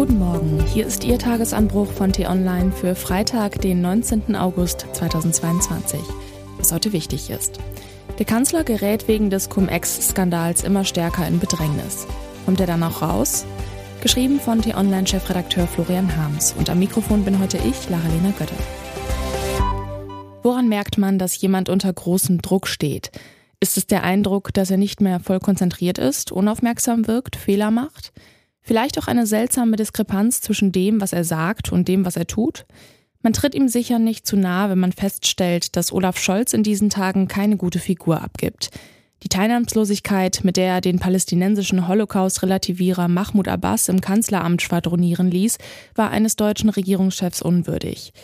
Guten Morgen, hier ist Ihr Tagesanbruch von T-Online für Freitag, den 19. August 2022. Was heute wichtig ist. Der Kanzler gerät wegen des Cum-Ex-Skandals immer stärker in Bedrängnis. Kommt er dann auch raus? Geschrieben von T-Online-Chefredakteur Florian Harms. Und am Mikrofon bin heute ich, Lara-Lena Götte. Woran merkt man, dass jemand unter großem Druck steht? Ist es der Eindruck, dass er nicht mehr voll konzentriert ist, unaufmerksam wirkt, Fehler macht? Vielleicht auch eine seltsame Diskrepanz zwischen dem, was er sagt und dem, was er tut? Man tritt ihm sicher nicht zu nahe, wenn man feststellt, dass Olaf Scholz in diesen Tagen keine gute Figur abgibt. Die Teilnahmslosigkeit, mit der er den palästinensischen Holocaust-Relativierer Mahmoud Abbas im Kanzleramt schwadronieren ließ, war eines deutschen Regierungschefs unwürdig.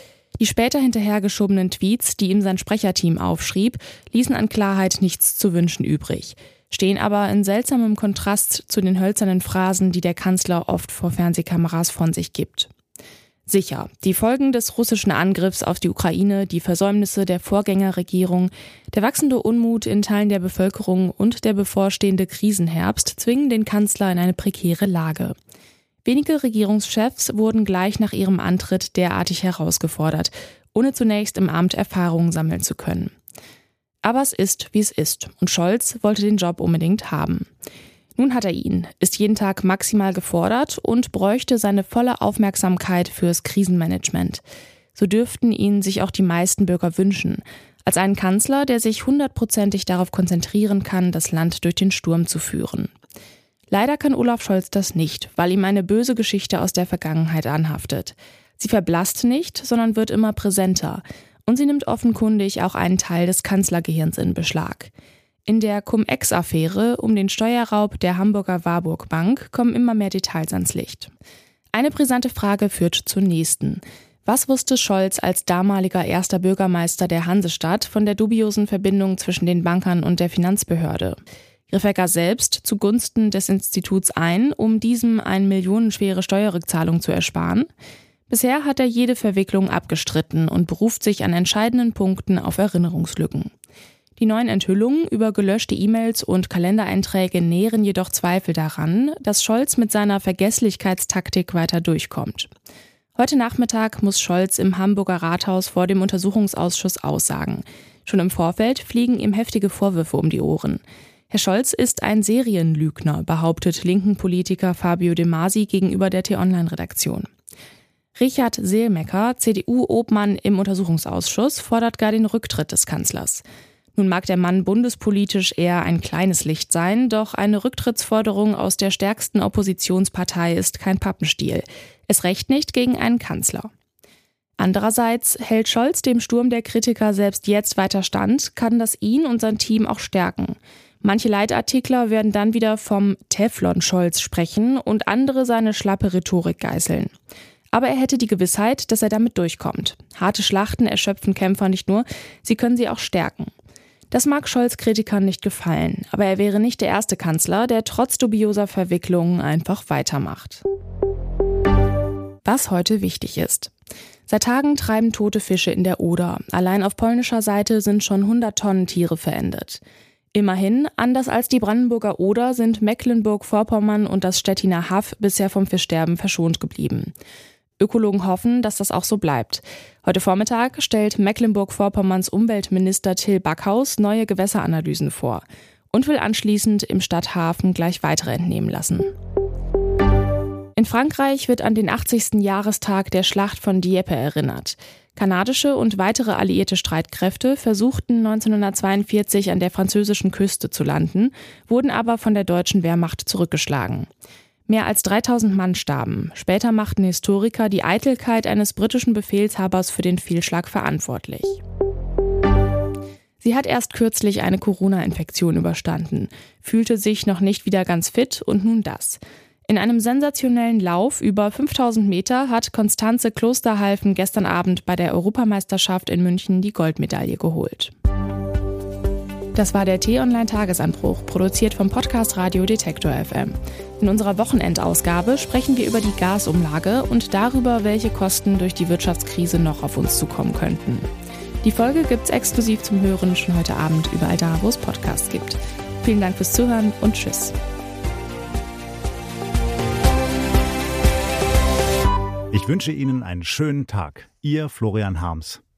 Die später hinterhergeschobenen Tweets, die ihm sein Sprecherteam aufschrieb, ließen an Klarheit nichts zu wünschen übrig stehen aber in seltsamem Kontrast zu den hölzernen Phrasen, die der Kanzler oft vor Fernsehkameras von sich gibt. Sicher, die Folgen des russischen Angriffs auf die Ukraine, die Versäumnisse der Vorgängerregierung, der wachsende Unmut in Teilen der Bevölkerung und der bevorstehende Krisenherbst zwingen den Kanzler in eine prekäre Lage. Wenige Regierungschefs wurden gleich nach ihrem Antritt derartig herausgefordert, ohne zunächst im Amt Erfahrungen sammeln zu können. Aber es ist, wie es ist. Und Scholz wollte den Job unbedingt haben. Nun hat er ihn, ist jeden Tag maximal gefordert und bräuchte seine volle Aufmerksamkeit fürs Krisenmanagement. So dürften ihn sich auch die meisten Bürger wünschen. Als einen Kanzler, der sich hundertprozentig darauf konzentrieren kann, das Land durch den Sturm zu führen. Leider kann Olaf Scholz das nicht, weil ihm eine böse Geschichte aus der Vergangenheit anhaftet. Sie verblasst nicht, sondern wird immer präsenter. Und sie nimmt offenkundig auch einen Teil des Kanzlergehirns in Beschlag. In der Cum-Ex-Affäre um den Steuerraub der Hamburger Warburg Bank kommen immer mehr Details ans Licht. Eine brisante Frage führt zur nächsten. Was wusste Scholz als damaliger erster Bürgermeister der Hansestadt von der dubiosen Verbindung zwischen den Bankern und der Finanzbehörde? Griff er gar selbst zugunsten des Instituts ein, um diesem eine millionenschwere Steuerrückzahlung zu ersparen? Bisher hat er jede Verwicklung abgestritten und beruft sich an entscheidenden Punkten auf Erinnerungslücken. Die neuen Enthüllungen über gelöschte E-Mails und Kalendereinträge nähren jedoch Zweifel daran, dass Scholz mit seiner Vergesslichkeitstaktik weiter durchkommt. Heute Nachmittag muss Scholz im Hamburger Rathaus vor dem Untersuchungsausschuss aussagen. Schon im Vorfeld fliegen ihm heftige Vorwürfe um die Ohren. Herr Scholz ist ein Serienlügner, behauptet linken Politiker Fabio De Masi gegenüber der T-Online-Redaktion. Richard Seelmecker, CDU-Obmann im Untersuchungsausschuss, fordert gar den Rücktritt des Kanzlers. Nun mag der Mann bundespolitisch eher ein kleines Licht sein, doch eine Rücktrittsforderung aus der stärksten Oppositionspartei ist kein Pappenstiel. Es recht nicht gegen einen Kanzler. Andererseits hält Scholz dem Sturm der Kritiker selbst jetzt weiter stand, kann das ihn und sein Team auch stärken. Manche Leitartikler werden dann wieder vom Teflon-Scholz sprechen und andere seine schlappe Rhetorik geißeln. Aber er hätte die Gewissheit, dass er damit durchkommt. Harte Schlachten erschöpfen Kämpfer nicht nur, sie können sie auch stärken. Das mag Scholz Kritikern nicht gefallen, aber er wäre nicht der erste Kanzler, der trotz dubioser Verwicklungen einfach weitermacht. Was heute wichtig ist. Seit Tagen treiben tote Fische in der Oder. Allein auf polnischer Seite sind schon 100 Tonnen Tiere verendet. Immerhin, anders als die Brandenburger Oder sind Mecklenburg-Vorpommern und das Stettiner Haff bisher vom Fischsterben verschont geblieben. Ökologen hoffen, dass das auch so bleibt. Heute Vormittag stellt Mecklenburg-Vorpommerns Umweltminister Till Backhaus neue Gewässeranalysen vor und will anschließend im Stadthafen gleich weitere entnehmen lassen. In Frankreich wird an den 80. Jahrestag der Schlacht von Dieppe erinnert. Kanadische und weitere alliierte Streitkräfte versuchten 1942 an der französischen Küste zu landen, wurden aber von der deutschen Wehrmacht zurückgeschlagen. Mehr als 3000 Mann starben. Später machten Historiker die Eitelkeit eines britischen Befehlshabers für den Fehlschlag verantwortlich. Sie hat erst kürzlich eine Corona-Infektion überstanden, fühlte sich noch nicht wieder ganz fit und nun das. In einem sensationellen Lauf über 5000 Meter hat Konstanze Klosterhalfen gestern Abend bei der Europameisterschaft in München die Goldmedaille geholt. Das war der T-Online-Tagesanbruch, produziert vom Podcast Radio Detektor FM. In unserer Wochenendausgabe sprechen wir über die Gasumlage und darüber, welche Kosten durch die Wirtschaftskrise noch auf uns zukommen könnten. Die Folge gibt's exklusiv zum Hören schon heute Abend überall da, wo es Podcasts gibt. Vielen Dank fürs Zuhören und Tschüss. Ich wünsche Ihnen einen schönen Tag. Ihr Florian Harms.